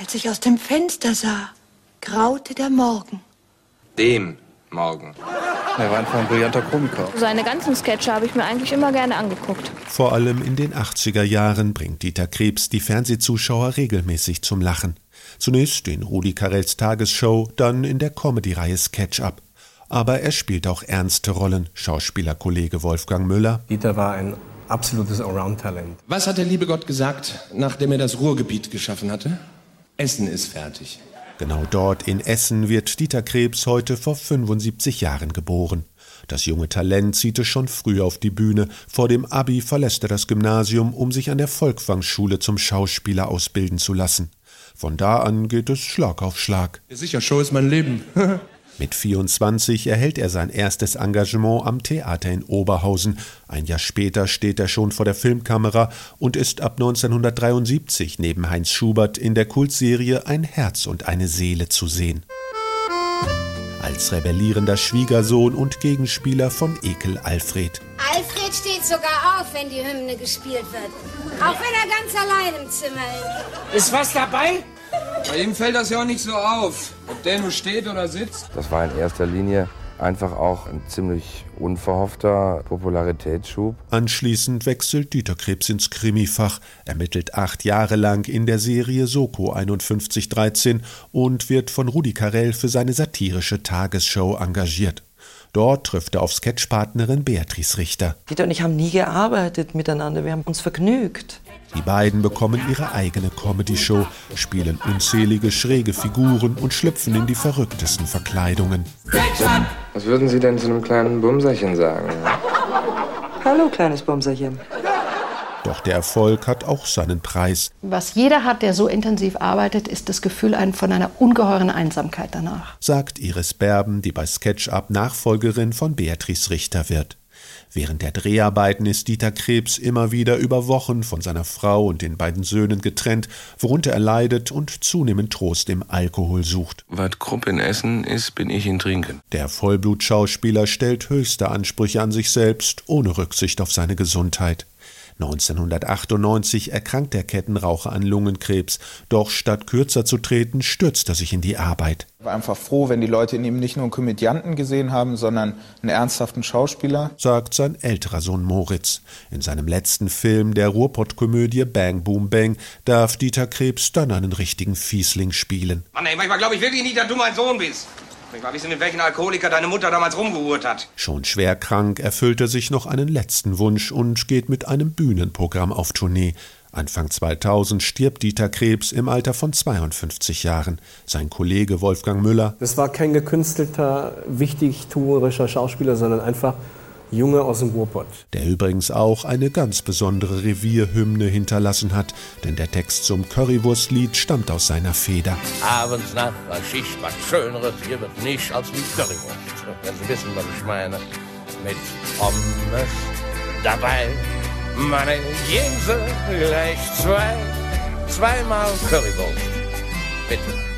Als ich aus dem Fenster sah, graute der Morgen. Dem Morgen. Er war einfach ein brillanter Komiker. Seine ganzen Sketche habe ich mir eigentlich immer gerne angeguckt. Vor allem in den 80er Jahren bringt Dieter Krebs die Fernsehzuschauer regelmäßig zum Lachen. Zunächst in Rudi Carells Tagesshow, dann in der Comedy-Reihe Sketch Up. Aber er spielt auch ernste Rollen, Schauspielerkollege Wolfgang Müller. Dieter war ein absolutes Allround-Talent. Was hat der liebe Gott gesagt, nachdem er das Ruhrgebiet geschaffen hatte? Essen ist fertig. Genau dort in Essen wird Dieter Krebs heute vor 75 Jahren geboren. Das junge Talent zieht es schon früh auf die Bühne. Vor dem Abi verlässt er das Gymnasium, um sich an der Volkwang-Schule zum Schauspieler ausbilden zu lassen. Von da an geht es Schlag auf Schlag. Sicher, Show ist mein Leben. Mit 24 erhält er sein erstes Engagement am Theater in Oberhausen. Ein Jahr später steht er schon vor der Filmkamera und ist ab 1973 neben Heinz Schubert in der Kultserie Ein Herz und eine Seele zu sehen. Als rebellierender Schwiegersohn und Gegenspieler von Ekel Alfred. Alfred steht sogar auf, wenn die Hymne gespielt wird. Auch wenn er ganz allein im Zimmer ist. Ist was dabei? Bei ihm fällt das ja auch nicht so auf, ob der nur steht oder sitzt. Das war in erster Linie einfach auch ein ziemlich unverhoffter Popularitätsschub. Anschließend wechselt Dieter Krebs ins Krimifach, ermittelt acht Jahre lang in der Serie Soko 5113 und wird von Rudi Carell für seine satirische Tagesshow engagiert. Dort trifft er auf Sketchpartnerin Beatrice Richter. Dieter und ich haben nie gearbeitet miteinander, wir haben uns vergnügt. Die beiden bekommen ihre eigene Comedy-Show, spielen unzählige schräge Figuren und schlüpfen in die verrücktesten Verkleidungen. Was würden Sie denn zu einem kleinen Bumserchen sagen? Hallo, kleines Bumserchen. Doch der Erfolg hat auch seinen Preis. Was jeder hat, der so intensiv arbeitet, ist das Gefühl von einer ungeheuren Einsamkeit danach. Sagt Iris Berben, die bei SketchUp Nachfolgerin von Beatrice Richter wird. Während der Dreharbeiten ist Dieter Krebs immer wieder über Wochen von seiner Frau und den beiden Söhnen getrennt, worunter er leidet und zunehmend Trost im Alkohol sucht. Was Krupp in Essen ist, bin ich in Trinken. Der Vollblutschauspieler stellt höchste Ansprüche an sich selbst, ohne Rücksicht auf seine Gesundheit. 1998 erkrankt der Kettenraucher an Lungenkrebs, doch statt kürzer zu treten, stürzt er sich in die Arbeit. Ich war einfach froh, wenn die Leute in ihm nicht nur einen Komödianten gesehen haben, sondern einen ernsthaften Schauspieler, sagt sein älterer Sohn Moritz. In seinem letzten Film der Ruhrpott-Komödie Bang Boom Bang darf Dieter Krebs dann einen richtigen Fiesling spielen. Mann, ey, manchmal glaube ich wirklich nicht, dass du mein Sohn bist. Ich mal wissen, in welchen Alkoholiker deine Mutter damals rumgeholt hat. Schon schwer krank erfüllt er sich noch einen letzten Wunsch und geht mit einem Bühnenprogramm auf Tournee. Anfang 2000 stirbt Dieter Krebs im Alter von 52 Jahren. Sein Kollege Wolfgang Müller. Das war kein gekünstelter, wichtigtuerischer Schauspieler, sondern einfach Junge aus dem Ruhrpott. Der übrigens auch eine ganz besondere Revierhymne hinterlassen hat, denn der Text zum Currywurstlied stammt aus seiner Feder. Abends nach der Schicht was Schöneres, hier wird nicht als wie Currywurst. Wenn Sie wissen, was ich meine. Mit Pommes dabei, meine Jense gleich zwei, zweimal Currywurst. Bitte.